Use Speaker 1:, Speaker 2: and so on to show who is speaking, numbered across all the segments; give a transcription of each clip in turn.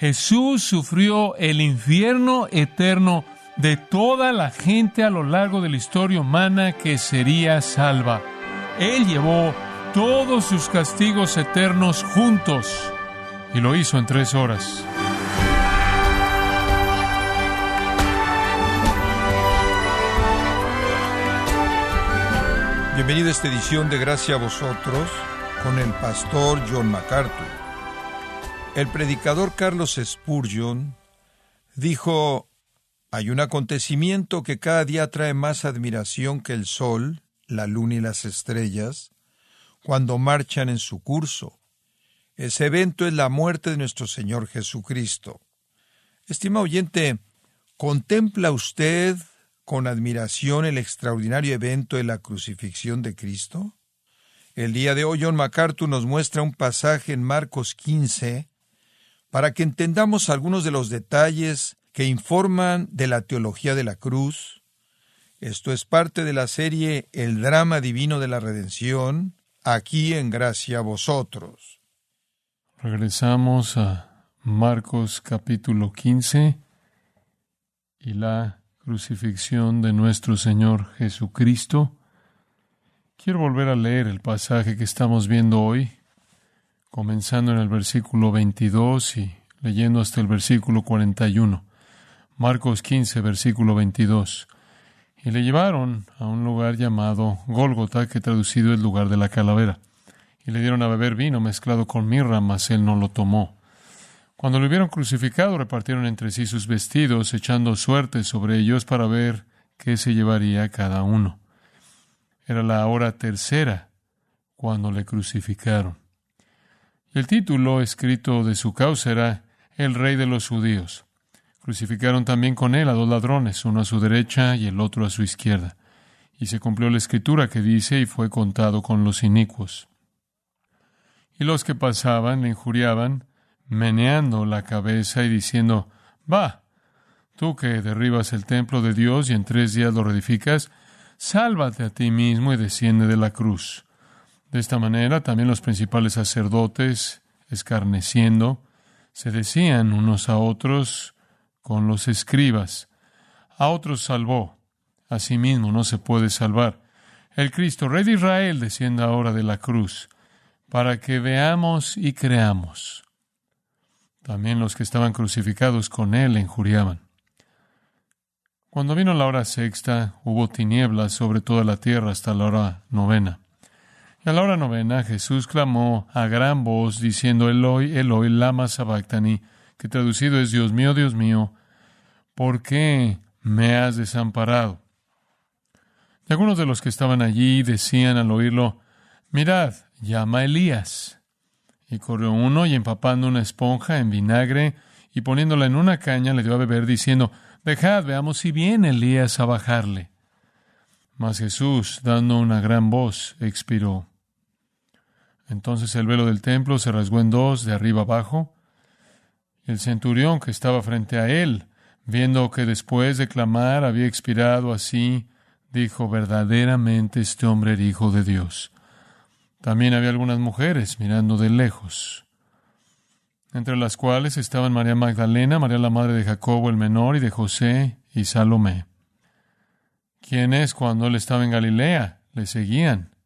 Speaker 1: Jesús sufrió el infierno eterno de toda la gente a lo largo de la historia humana que sería salva. Él llevó todos sus castigos eternos juntos y lo hizo en tres horas.
Speaker 2: Bienvenido a esta edición de Gracia a vosotros con el pastor John MacArthur. El predicador Carlos Spurgeon dijo, hay un acontecimiento que cada día trae más admiración que el sol, la luna y las estrellas, cuando marchan en su curso. Ese evento es la muerte de nuestro Señor Jesucristo. Estima oyente, ¿contempla usted con admiración el extraordinario evento de la crucifixión de Cristo? El día de hoy John MacArthur nos muestra un pasaje en Marcos 15 para que entendamos algunos de los detalles que informan de la teología de la cruz. Esto es parte de la serie El drama divino de la redención, aquí en gracia a vosotros.
Speaker 1: Regresamos a Marcos capítulo 15 y la crucifixión de nuestro Señor Jesucristo. Quiero volver a leer el pasaje que estamos viendo hoy, comenzando en el versículo 22 y leyendo hasta el versículo 41. Marcos 15, versículo 22. Y le llevaron a un lugar llamado Gólgota, que traducido es lugar de la calavera. Y le dieron a beber vino mezclado con mirra, mas él no lo tomó. Cuando lo hubieron crucificado, repartieron entre sí sus vestidos, echando suerte sobre ellos para ver qué se llevaría cada uno. Era la hora tercera cuando le crucificaron. El título escrito de su causa era El Rey de los Judíos. Crucificaron también con él a dos ladrones, uno a su derecha y el otro a su izquierda. Y se cumplió la escritura que dice, y fue contado con los inicuos. Y los que pasaban le injuriaban, meneando la cabeza y diciendo, Va, tú que derribas el templo de Dios y en tres días lo reedificas, sálvate a ti mismo y desciende de la cruz. De esta manera también los principales sacerdotes, escarneciendo, se decían unos a otros con los escribas, a otros salvó, a sí mismo no se puede salvar. El Cristo, Rey de Israel, descienda ahora de la cruz, para que veamos y creamos. También los que estaban crucificados con él injuriaban. Cuando vino la hora sexta, hubo tinieblas sobre toda la tierra hasta la hora novena. Y a la hora novena Jesús clamó a gran voz, diciendo, Eloi, Eloi, lama sabactani, que traducido es, Dios mío, Dios mío, ¿por qué me has desamparado? Y algunos de los que estaban allí decían al oírlo, Mirad, llama Elías. Y corrió uno y empapando una esponja en vinagre y poniéndola en una caña le dio a beber diciendo, Dejad, veamos si viene Elías a bajarle. Mas Jesús, dando una gran voz, expiró. Entonces el velo del templo se rasgó en dos, de arriba abajo. El centurión que estaba frente a él, viendo que después de clamar había expirado así, dijo, verdaderamente este hombre era hijo de Dios. También había algunas mujeres mirando de lejos, entre las cuales estaban María Magdalena, María la madre de Jacobo el menor y de José y Salomé, quienes cuando él estaba en Galilea le seguían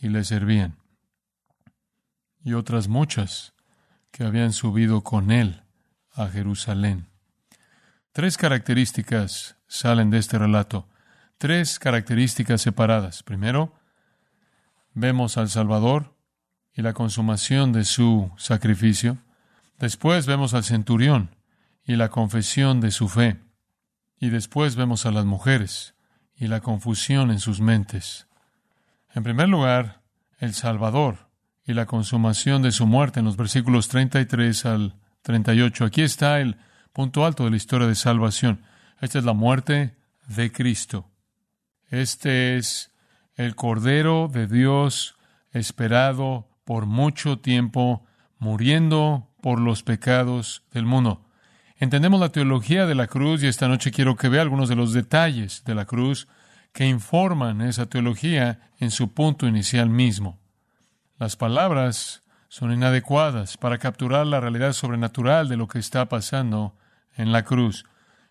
Speaker 1: y le servían, y otras muchas que habían subido con él a Jerusalén. Tres características salen de este relato, tres características separadas. Primero, vemos al Salvador y la consumación de su sacrificio. Después vemos al centurión y la confesión de su fe. Y después vemos a las mujeres y la confusión en sus mentes. En primer lugar, el Salvador y la consumación de su muerte en los versículos 33 al 38. Aquí está el punto alto de la historia de salvación. Esta es la muerte de Cristo. Este es el Cordero de Dios esperado por mucho tiempo, muriendo por los pecados del mundo. Entendemos la teología de la cruz y esta noche quiero que vea algunos de los detalles de la cruz que informan esa teología en su punto inicial mismo. Las palabras son inadecuadas para capturar la realidad sobrenatural de lo que está pasando en la cruz.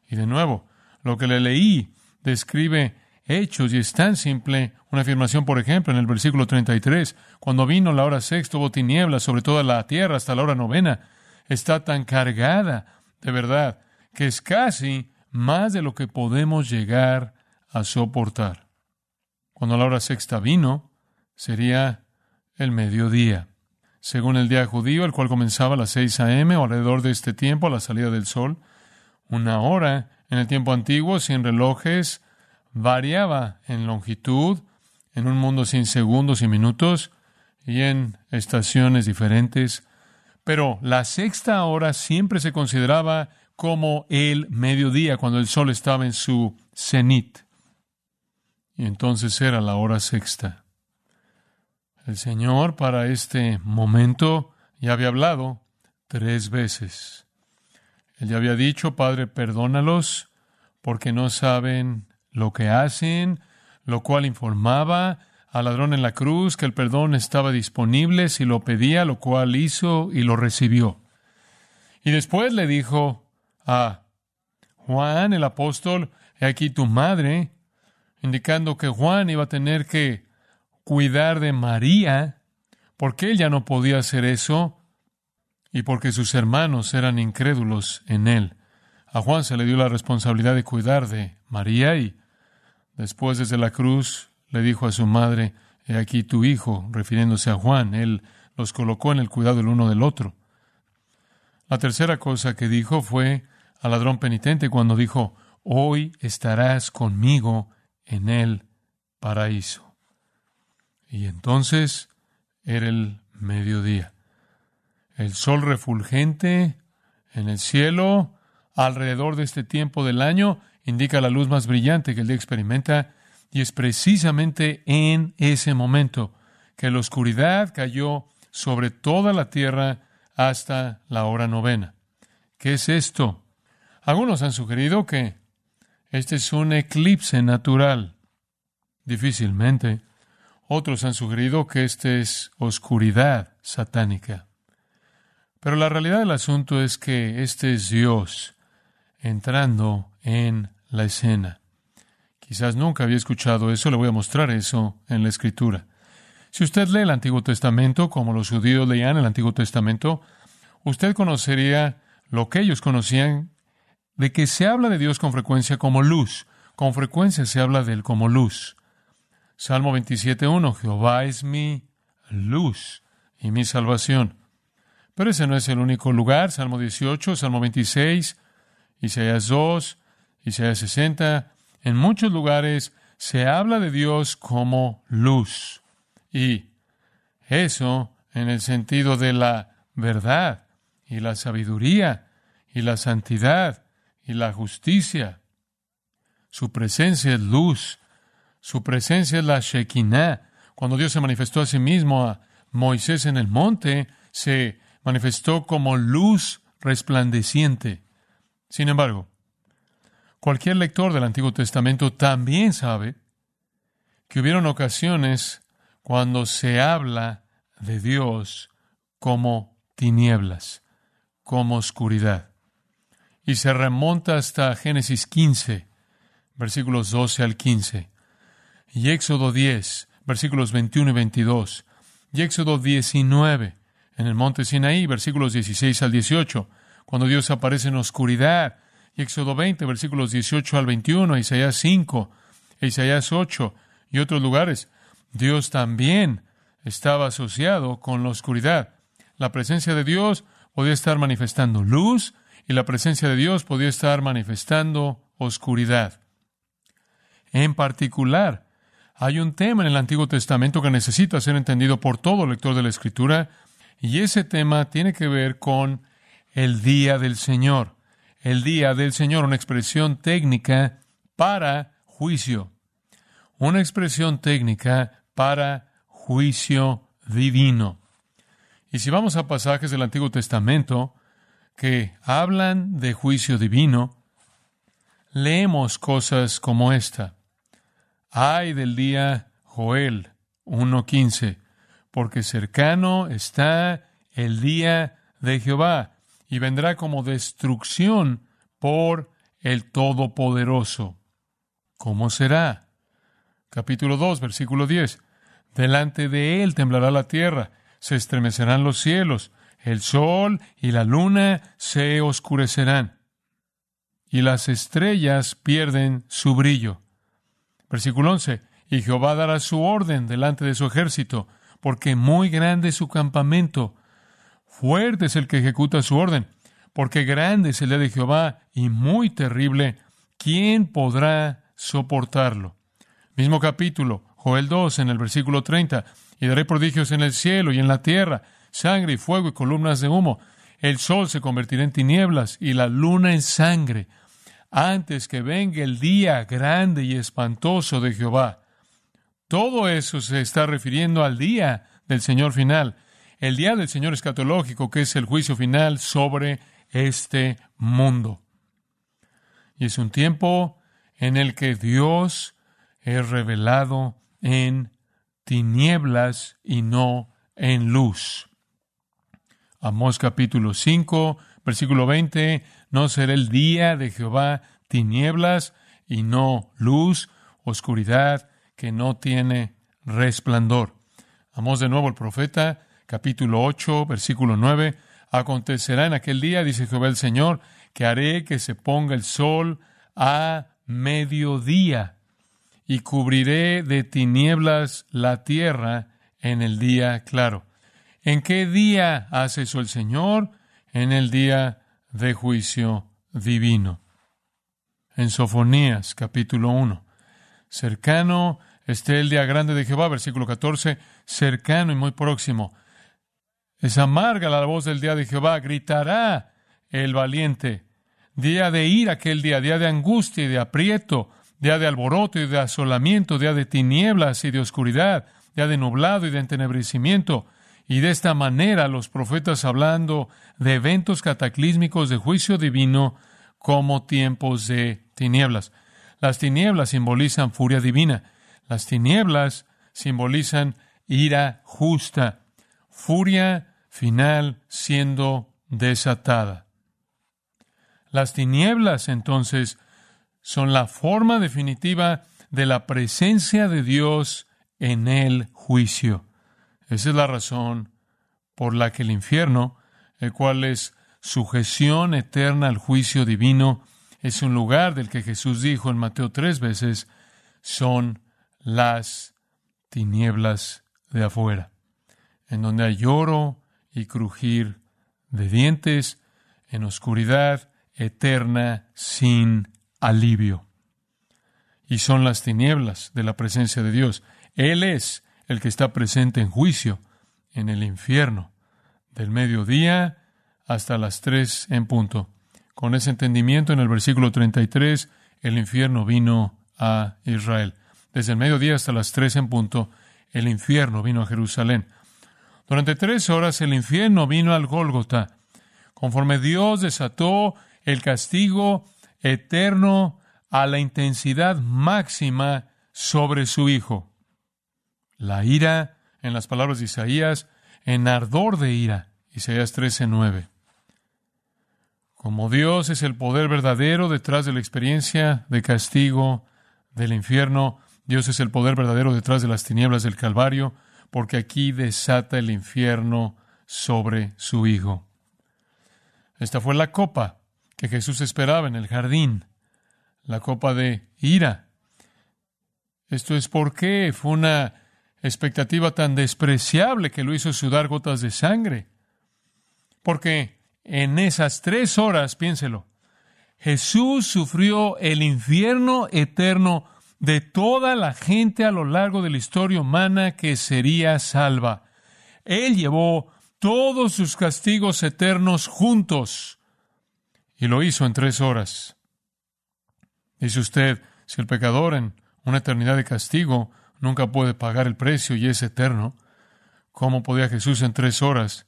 Speaker 1: Y de nuevo, lo que le leí describe hechos y es tan simple una afirmación, por ejemplo, en el versículo 33, cuando vino la hora sexta hubo tinieblas sobre toda la tierra hasta la hora novena, está tan cargada de verdad que es casi más de lo que podemos llegar a soportar. Cuando la hora sexta vino, sería el mediodía. Según el día judío, el cual comenzaba a las seis a.m. o alrededor de este tiempo, a la salida del sol, una hora en el tiempo antiguo, sin relojes, variaba en longitud, en un mundo sin segundos y minutos, y en estaciones diferentes. Pero la sexta hora siempre se consideraba como el mediodía, cuando el sol estaba en su cenit. Y entonces era la hora sexta. El Señor para este momento ya había hablado tres veces. Él ya había dicho, Padre, perdónalos porque no saben lo que hacen, lo cual informaba al ladrón en la cruz que el perdón estaba disponible si lo pedía, lo cual hizo y lo recibió. Y después le dijo a Juan el apóstol, he aquí tu madre, indicando que Juan iba a tener que cuidar de María, porque él ya no podía hacer eso y porque sus hermanos eran incrédulos en él. A Juan se le dio la responsabilidad de cuidar de María y después desde la cruz le dijo a su madre, He aquí tu hijo, refiriéndose a Juan. Él los colocó en el cuidado el uno del otro. La tercera cosa que dijo fue al ladrón penitente cuando dijo, Hoy estarás conmigo en el paraíso. Y entonces era el mediodía. El sol refulgente en el cielo alrededor de este tiempo del año indica la luz más brillante que el día experimenta y es precisamente en ese momento que la oscuridad cayó sobre toda la tierra hasta la hora novena. ¿Qué es esto? Algunos han sugerido que este es un eclipse natural. Difícilmente. Otros han sugerido que este es oscuridad satánica. Pero la realidad del asunto es que este es Dios entrando en la escena. Quizás nunca había escuchado eso, le voy a mostrar eso en la Escritura. Si usted lee el Antiguo Testamento, como los judíos leían el Antiguo Testamento, usted conocería lo que ellos conocían de que se habla de Dios con frecuencia como luz. Con frecuencia se habla de Él como luz. Salmo 27.1, Jehová es mi luz y mi salvación. Pero ese no es el único lugar. Salmo 18, Salmo 26, Isaías 2, Isaías 60. En muchos lugares se habla de Dios como luz. Y eso en el sentido de la verdad y la sabiduría y la santidad y la justicia. Su presencia es luz. Su presencia es la Shekinah. Cuando Dios se manifestó a sí mismo a Moisés en el monte, se manifestó como luz resplandeciente. Sin embargo, cualquier lector del Antiguo Testamento también sabe que hubieron ocasiones cuando se habla de Dios como tinieblas, como oscuridad. Y se remonta hasta Génesis 15, versículos 12 al 15, y Éxodo 10, versículos 21 y 22, y Éxodo 19, en el monte Sinaí, versículos 16 al 18, cuando Dios aparece en oscuridad. Y Éxodo 20, versículos 18 al 21, Isaías 5, Isaías 8 y otros lugares. Dios también estaba asociado con la oscuridad. La presencia de Dios podía estar manifestando luz y la presencia de Dios podía estar manifestando oscuridad. En particular, hay un tema en el Antiguo Testamento que necesita ser entendido por todo lector de la Escritura, y ese tema tiene que ver con el día del Señor. El día del Señor, una expresión técnica para juicio. Una expresión técnica para juicio divino. Y si vamos a pasajes del Antiguo Testamento que hablan de juicio divino, leemos cosas como esta. Ay del día Joel 1.15, porque cercano está el día de Jehová y vendrá como destrucción por el Todopoderoso. ¿Cómo será? Capítulo 2, versículo 10. Delante de él temblará la tierra, se estremecerán los cielos, el sol y la luna se oscurecerán, y las estrellas pierden su brillo. Versículo 11. Y Jehová dará su orden delante de su ejército, porque muy grande es su campamento. Fuerte es el que ejecuta su orden, porque grande es el día de Jehová y muy terrible. ¿Quién podrá soportarlo? Mismo capítulo, Joel 2, en el versículo 30. Y daré prodigios en el cielo y en la tierra, sangre y fuego y columnas de humo. El sol se convertirá en tinieblas y la luna en sangre, antes que venga el día grande y espantoso de Jehová. Todo eso se está refiriendo al día del Señor final, el día del Señor escatológico, que es el juicio final sobre este mundo. Y es un tiempo en el que Dios es revelado en tinieblas y no en luz. Amós capítulo 5, versículo 20, no será el día de Jehová tinieblas y no luz, oscuridad que no tiene resplandor. Amós de nuevo el profeta, capítulo 8, versículo 9, acontecerá en aquel día, dice Jehová el Señor, que haré que se ponga el sol a mediodía y cubriré de tinieblas la tierra en el día claro. ¿En qué día hace eso el Señor? En el día de juicio divino. En Sofonías capítulo 1. Cercano esté el día grande de Jehová, versículo 14, cercano y muy próximo. Es amarga la voz del día de Jehová, gritará el valiente. Día de ira aquel día, día de angustia y de aprieto, día de alboroto y de asolamiento, día de tinieblas y de oscuridad, día de nublado y de entenebrecimiento. Y de esta manera los profetas hablando de eventos cataclísmicos de juicio divino como tiempos de tinieblas. Las tinieblas simbolizan furia divina. Las tinieblas simbolizan ira justa. Furia final siendo desatada. Las tinieblas entonces son la forma definitiva de la presencia de Dios en el juicio. Esa es la razón por la que el infierno, el cual es sujeción eterna al juicio divino, es un lugar del que Jesús dijo en Mateo tres veces, son las tinieblas de afuera, en donde hay lloro y crujir de dientes, en oscuridad eterna sin alivio. Y son las tinieblas de la presencia de Dios. Él es el que está presente en juicio en el infierno, del mediodía hasta las tres en punto. Con ese entendimiento, en el versículo 33, el infierno vino a Israel. Desde el mediodía hasta las tres en punto, el infierno vino a Jerusalén. Durante tres horas el infierno vino al Gólgota. Conforme Dios desató el castigo eterno a la intensidad máxima sobre su Hijo. La ira, en las palabras de Isaías, en ardor de ira. Isaías 13:9. Como Dios es el poder verdadero detrás de la experiencia de castigo del infierno, Dios es el poder verdadero detrás de las tinieblas del Calvario, porque aquí desata el infierno sobre su Hijo. Esta fue la copa que Jesús esperaba en el jardín, la copa de ira. Esto es porque fue una expectativa tan despreciable que lo hizo sudar gotas de sangre. Porque en esas tres horas, piénselo, Jesús sufrió el infierno eterno de toda la gente a lo largo de la historia humana que sería salva. Él llevó todos sus castigos eternos juntos y lo hizo en tres horas. Dice usted, si el pecador en una eternidad de castigo nunca puede pagar el precio y es eterno, ¿cómo podía Jesús en tres horas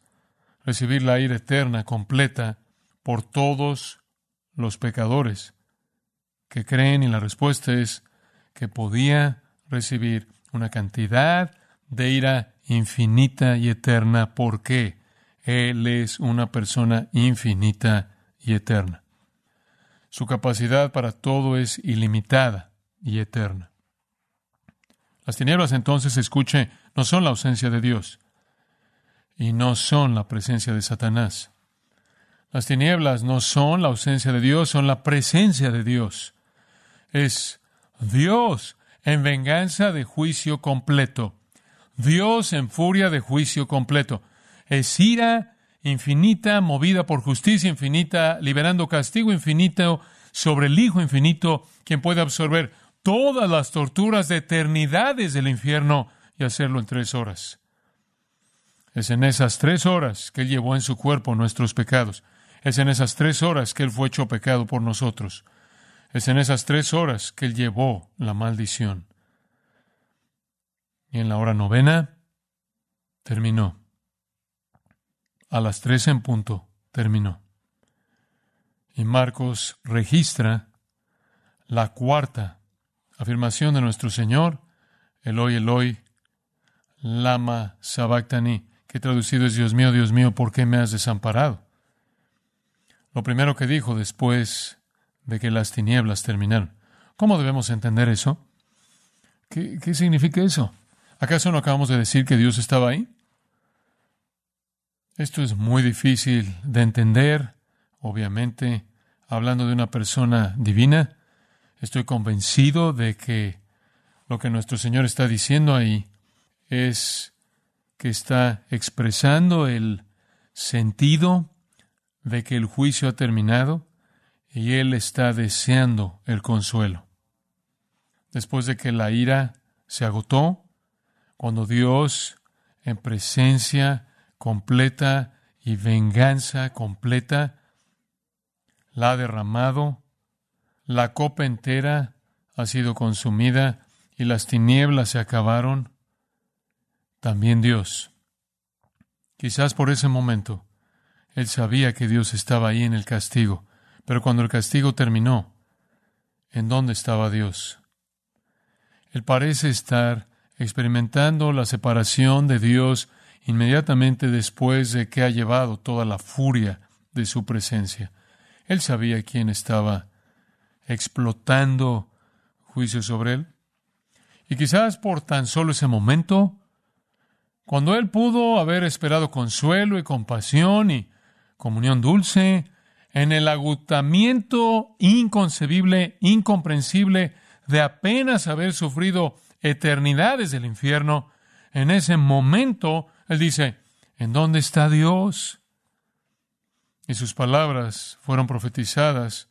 Speaker 1: recibir la ira eterna completa por todos los pecadores que creen? Y la respuesta es que podía recibir una cantidad de ira infinita y eterna. ¿Por qué? Él es una persona infinita y eterna. Su capacidad para todo es ilimitada y eterna. Las tinieblas entonces, escuche, no son la ausencia de Dios y no son la presencia de Satanás. Las tinieblas no son la ausencia de Dios, son la presencia de Dios. Es Dios en venganza de juicio completo. Dios en furia de juicio completo. Es ira infinita, movida por justicia infinita, liberando castigo infinito sobre el Hijo infinito, quien puede absorber todas las torturas de eternidades del infierno y hacerlo en tres horas. Es en esas tres horas que Él llevó en su cuerpo nuestros pecados. Es en esas tres horas que Él fue hecho pecado por nosotros. Es en esas tres horas que Él llevó la maldición. Y en la hora novena terminó. A las tres en punto terminó. Y Marcos registra la cuarta afirmación de nuestro Señor, Eloi, Eloi, lama sabactani, que traducido es Dios mío, Dios mío, ¿por qué me has desamparado? Lo primero que dijo después de que las tinieblas terminaron. ¿Cómo debemos entender eso? ¿Qué, qué significa eso? ¿Acaso no acabamos de decir que Dios estaba ahí? Esto es muy difícil de entender, obviamente, hablando de una persona divina. Estoy convencido de que lo que nuestro Señor está diciendo ahí es que está expresando el sentido de que el juicio ha terminado y Él está deseando el consuelo. Después de que la ira se agotó, cuando Dios, en presencia completa y venganza completa, la ha derramado, la copa entera ha sido consumida y las tinieblas se acabaron, también Dios. Quizás por ese momento, Él sabía que Dios estaba ahí en el castigo, pero cuando el castigo terminó, ¿en dónde estaba Dios? Él parece estar experimentando la separación de Dios inmediatamente después de que ha llevado toda la furia de su presencia. Él sabía quién estaba explotando juicio sobre él. Y quizás por tan solo ese momento, cuando él pudo haber esperado consuelo y compasión y comunión dulce, en el agotamiento inconcebible, incomprensible de apenas haber sufrido eternidades del infierno, en ese momento él dice, ¿en dónde está Dios? Y sus palabras fueron profetizadas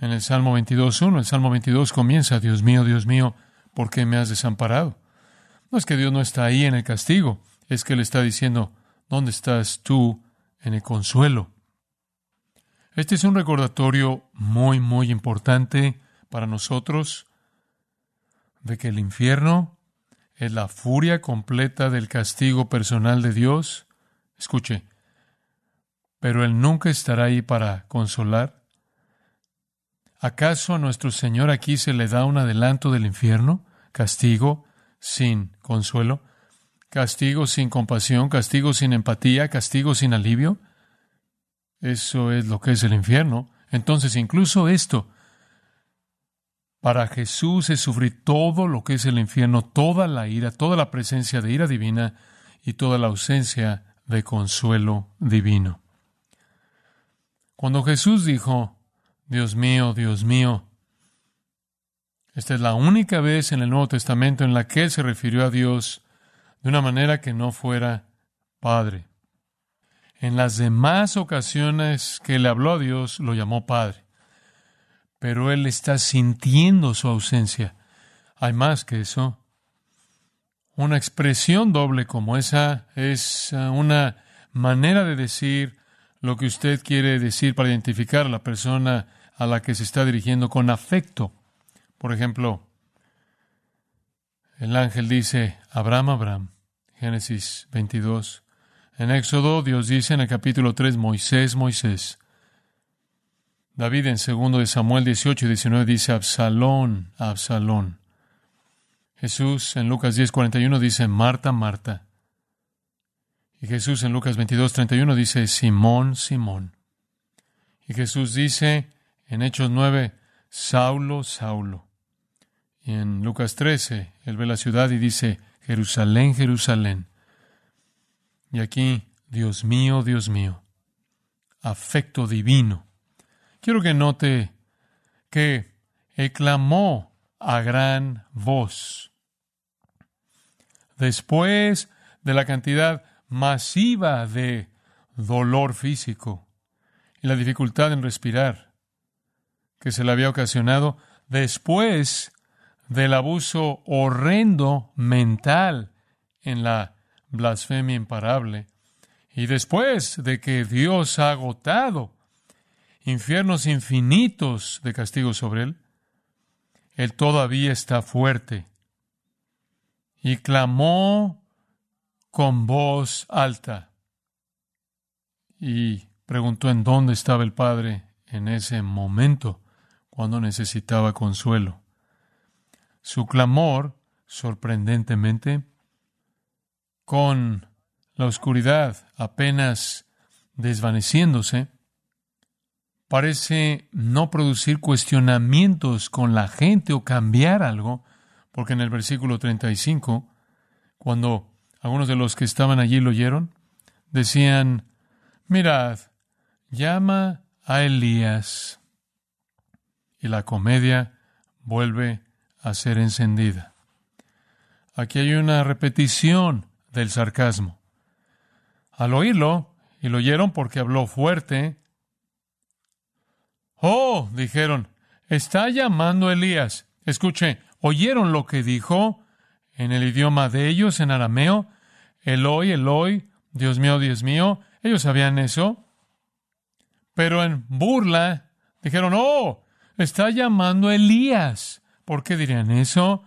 Speaker 1: en el Salmo 22.1. El Salmo 22 comienza, Dios mío, Dios mío, ¿por qué me has desamparado? No es que Dios no está ahí en el castigo, es que Él está diciendo, ¿dónde estás tú en el consuelo? Este es un recordatorio muy, muy importante para nosotros de que el infierno es la furia completa del castigo personal de Dios. Escuche, pero Él nunca estará ahí para consolar. ¿Acaso a nuestro Señor aquí se le da un adelanto del infierno? Castigo sin consuelo, castigo sin compasión, castigo sin empatía, castigo sin alivio. Eso es lo que es el infierno. Entonces, incluso esto, para Jesús es sufrir todo lo que es el infierno, toda la ira, toda la presencia de ira divina y toda la ausencia de consuelo divino. Cuando Jesús dijo, Dios mío, Dios mío, esta es la única vez en el Nuevo Testamento en la que Él se refirió a Dios de una manera que no fuera Padre. En las demás ocasiones que le habló a Dios, lo llamó Padre. Pero Él está sintiendo su ausencia. Hay más que eso. Una expresión doble como esa es uh, una manera de decir lo que usted quiere decir para identificar a la persona a la que se está dirigiendo con afecto. Por ejemplo, el ángel dice, Abraham, Abraham, Génesis 22. En Éxodo, Dios dice en el capítulo 3, Moisés, Moisés. David en segundo de Samuel 18 y 19 dice, Absalón, Absalón. Jesús en Lucas 10, 41 dice, Marta, Marta. Y Jesús en Lucas 22, 31 dice, Simón, Simón. Y Jesús dice en Hechos 9, Saulo, Saulo. Y en Lucas 13, él ve la ciudad y dice, Jerusalén, Jerusalén. Y aquí, Dios mío, Dios mío, afecto divino. Quiero que note que él clamó a gran voz. Después de la cantidad masiva de dolor físico y la dificultad en respirar que se le había ocasionado después del abuso horrendo mental en la blasfemia imparable y después de que Dios ha agotado infiernos infinitos de castigo sobre él, él todavía está fuerte y clamó con voz alta y preguntó en dónde estaba el Padre en ese momento cuando necesitaba consuelo. Su clamor, sorprendentemente, con la oscuridad apenas desvaneciéndose, parece no producir cuestionamientos con la gente o cambiar algo, porque en el versículo 35, cuando algunos de los que estaban allí lo oyeron, decían, mirad, llama a Elías. Y la comedia vuelve a ser encendida. Aquí hay una repetición del sarcasmo. Al oírlo, y lo oyeron porque habló fuerte, Oh, dijeron, está llamando Elías. Escuche, ¿oyeron lo que dijo? en el idioma de ellos, en arameo, Eloi, Eloi, Dios mío, Dios mío. Ellos sabían eso. Pero en burla dijeron, oh, está llamando Elías. ¿Por qué dirían eso?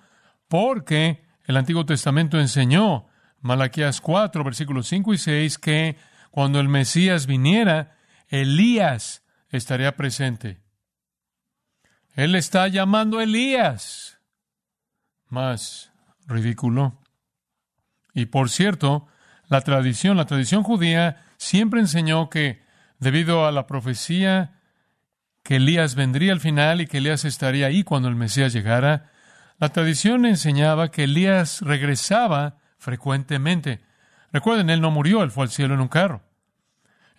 Speaker 1: Porque el Antiguo Testamento enseñó, Malaquías 4, versículos 5 y 6, que cuando el Mesías viniera, Elías estaría presente. Él está llamando a Elías. Más ridículo. Y por cierto, la tradición, la tradición judía siempre enseñó que debido a la profecía que Elías vendría al final y que Elías estaría ahí cuando el Mesías llegara, la tradición enseñaba que Elías regresaba frecuentemente. Recuerden, él no murió, él fue al cielo en un carro.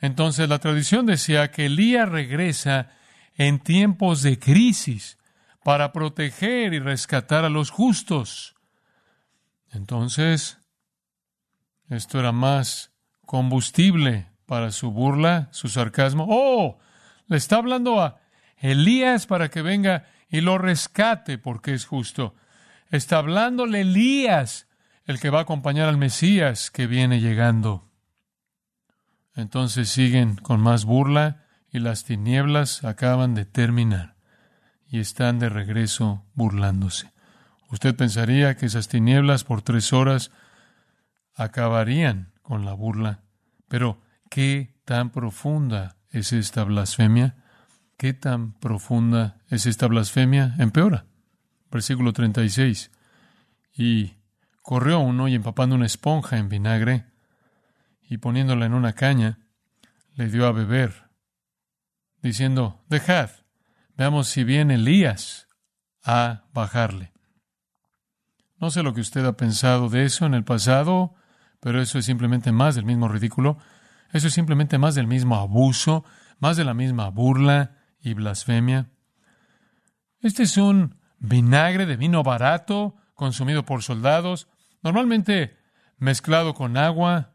Speaker 1: Entonces la tradición decía que Elías regresa en tiempos de crisis para proteger y rescatar a los justos. Entonces, esto era más combustible para su burla, su sarcasmo. Oh, le está hablando a Elías para que venga y lo rescate porque es justo. Está hablándole Elías, el que va a acompañar al Mesías que viene llegando. Entonces siguen con más burla y las tinieblas acaban de terminar y están de regreso burlándose. Usted pensaría que esas tinieblas por tres horas acabarían con la burla. Pero, ¿qué tan profunda es esta blasfemia? ¿Qué tan profunda es esta blasfemia? Empeora. Versículo 36. Y corrió uno y empapando una esponja en vinagre y poniéndola en una caña, le dio a beber, diciendo, dejad, veamos si viene Elías a bajarle. No sé lo que usted ha pensado de eso en el pasado, pero eso es simplemente más del mismo ridículo. Eso es simplemente más del mismo abuso, más de la misma burla y blasfemia. Este es un vinagre de vino barato consumido por soldados, normalmente mezclado con agua.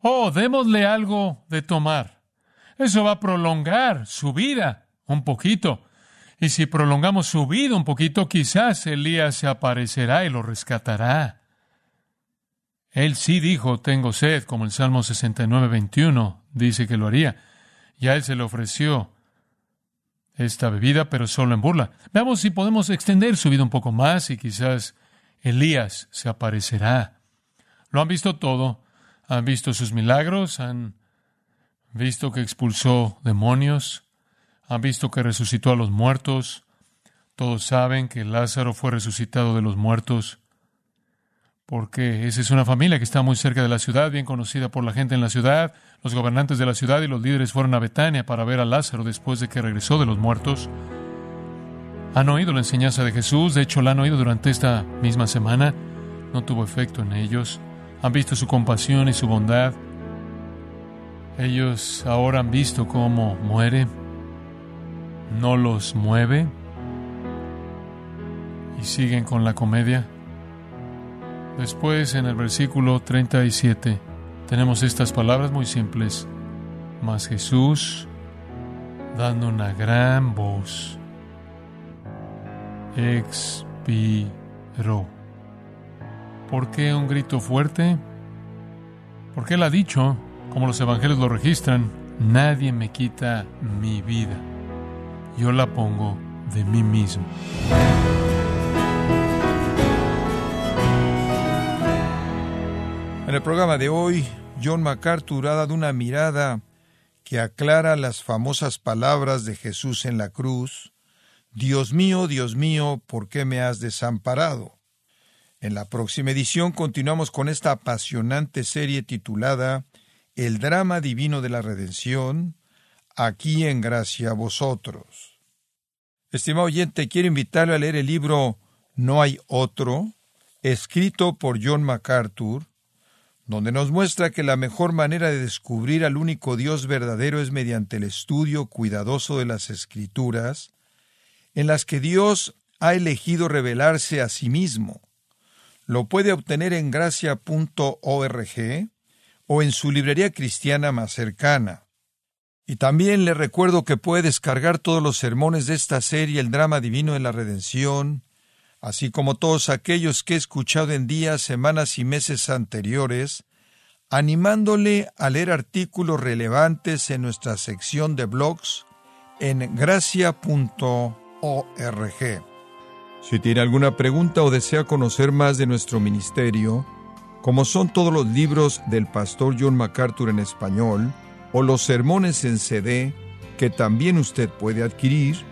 Speaker 1: Oh, démosle algo de tomar. Eso va a prolongar su vida un poquito. Y si prolongamos su vida un poquito, quizás Elías se aparecerá y lo rescatará. Él sí dijo, tengo sed, como el Salmo 69, 21 dice que lo haría. Y a él se le ofreció esta bebida, pero solo en burla. Veamos si podemos extender su vida un poco más y quizás Elías se aparecerá. Lo han visto todo. Han visto sus milagros, han visto que expulsó demonios, han visto que resucitó a los muertos. Todos saben que Lázaro fue resucitado de los muertos. Porque esa es una familia que está muy cerca de la ciudad, bien conocida por la gente en la ciudad. Los gobernantes de la ciudad y los líderes fueron a Betania para ver a Lázaro después de que regresó de los muertos. Han oído la enseñanza de Jesús, de hecho la han oído durante esta misma semana. No tuvo efecto en ellos. Han visto su compasión y su bondad. Ellos ahora han visto cómo muere. No los mueve. Y siguen con la comedia. Después, en el versículo 37, tenemos estas palabras muy simples. Mas Jesús, dando una gran voz, expiró. ¿Por qué un grito fuerte? Porque él ha dicho, como los evangelios lo registran, nadie me quita mi vida. Yo la pongo de mí mismo.
Speaker 2: En el programa de hoy, John MacArthur ha dado una mirada que aclara las famosas palabras de Jesús en la cruz, Dios mío, Dios mío, ¿por qué me has desamparado? En la próxima edición continuamos con esta apasionante serie titulada El drama divino de la redención, aquí en gracia a vosotros. Estimado oyente, quiero invitarle a leer el libro No hay otro, escrito por John MacArthur, donde nos muestra que la mejor manera de descubrir al único Dios verdadero es mediante el estudio cuidadoso de las Escrituras, en las que Dios ha elegido revelarse a sí mismo. Lo puede obtener en gracia.org o en su librería cristiana más cercana. Y también le recuerdo que puede descargar todos los sermones de esta serie El drama divino de la redención, así como todos aquellos que he escuchado en días, semanas y meses anteriores, animándole a leer artículos relevantes en nuestra sección de blogs en gracia.org. Si tiene alguna pregunta o desea conocer más de nuestro ministerio, como son todos los libros del pastor John MacArthur en español, o los sermones en CD que también usted puede adquirir,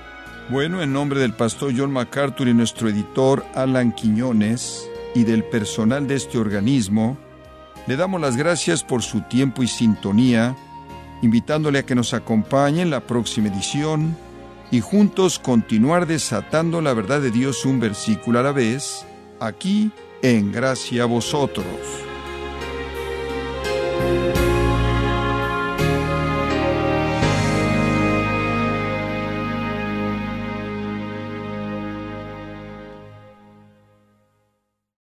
Speaker 2: bueno, en nombre del pastor John MacArthur y nuestro editor Alan Quiñones y del personal de este organismo, le damos las gracias por su tiempo y sintonía, invitándole a que nos acompañe en la próxima edición y juntos continuar desatando la verdad de Dios un versículo a la vez, aquí en Gracia a Vosotros.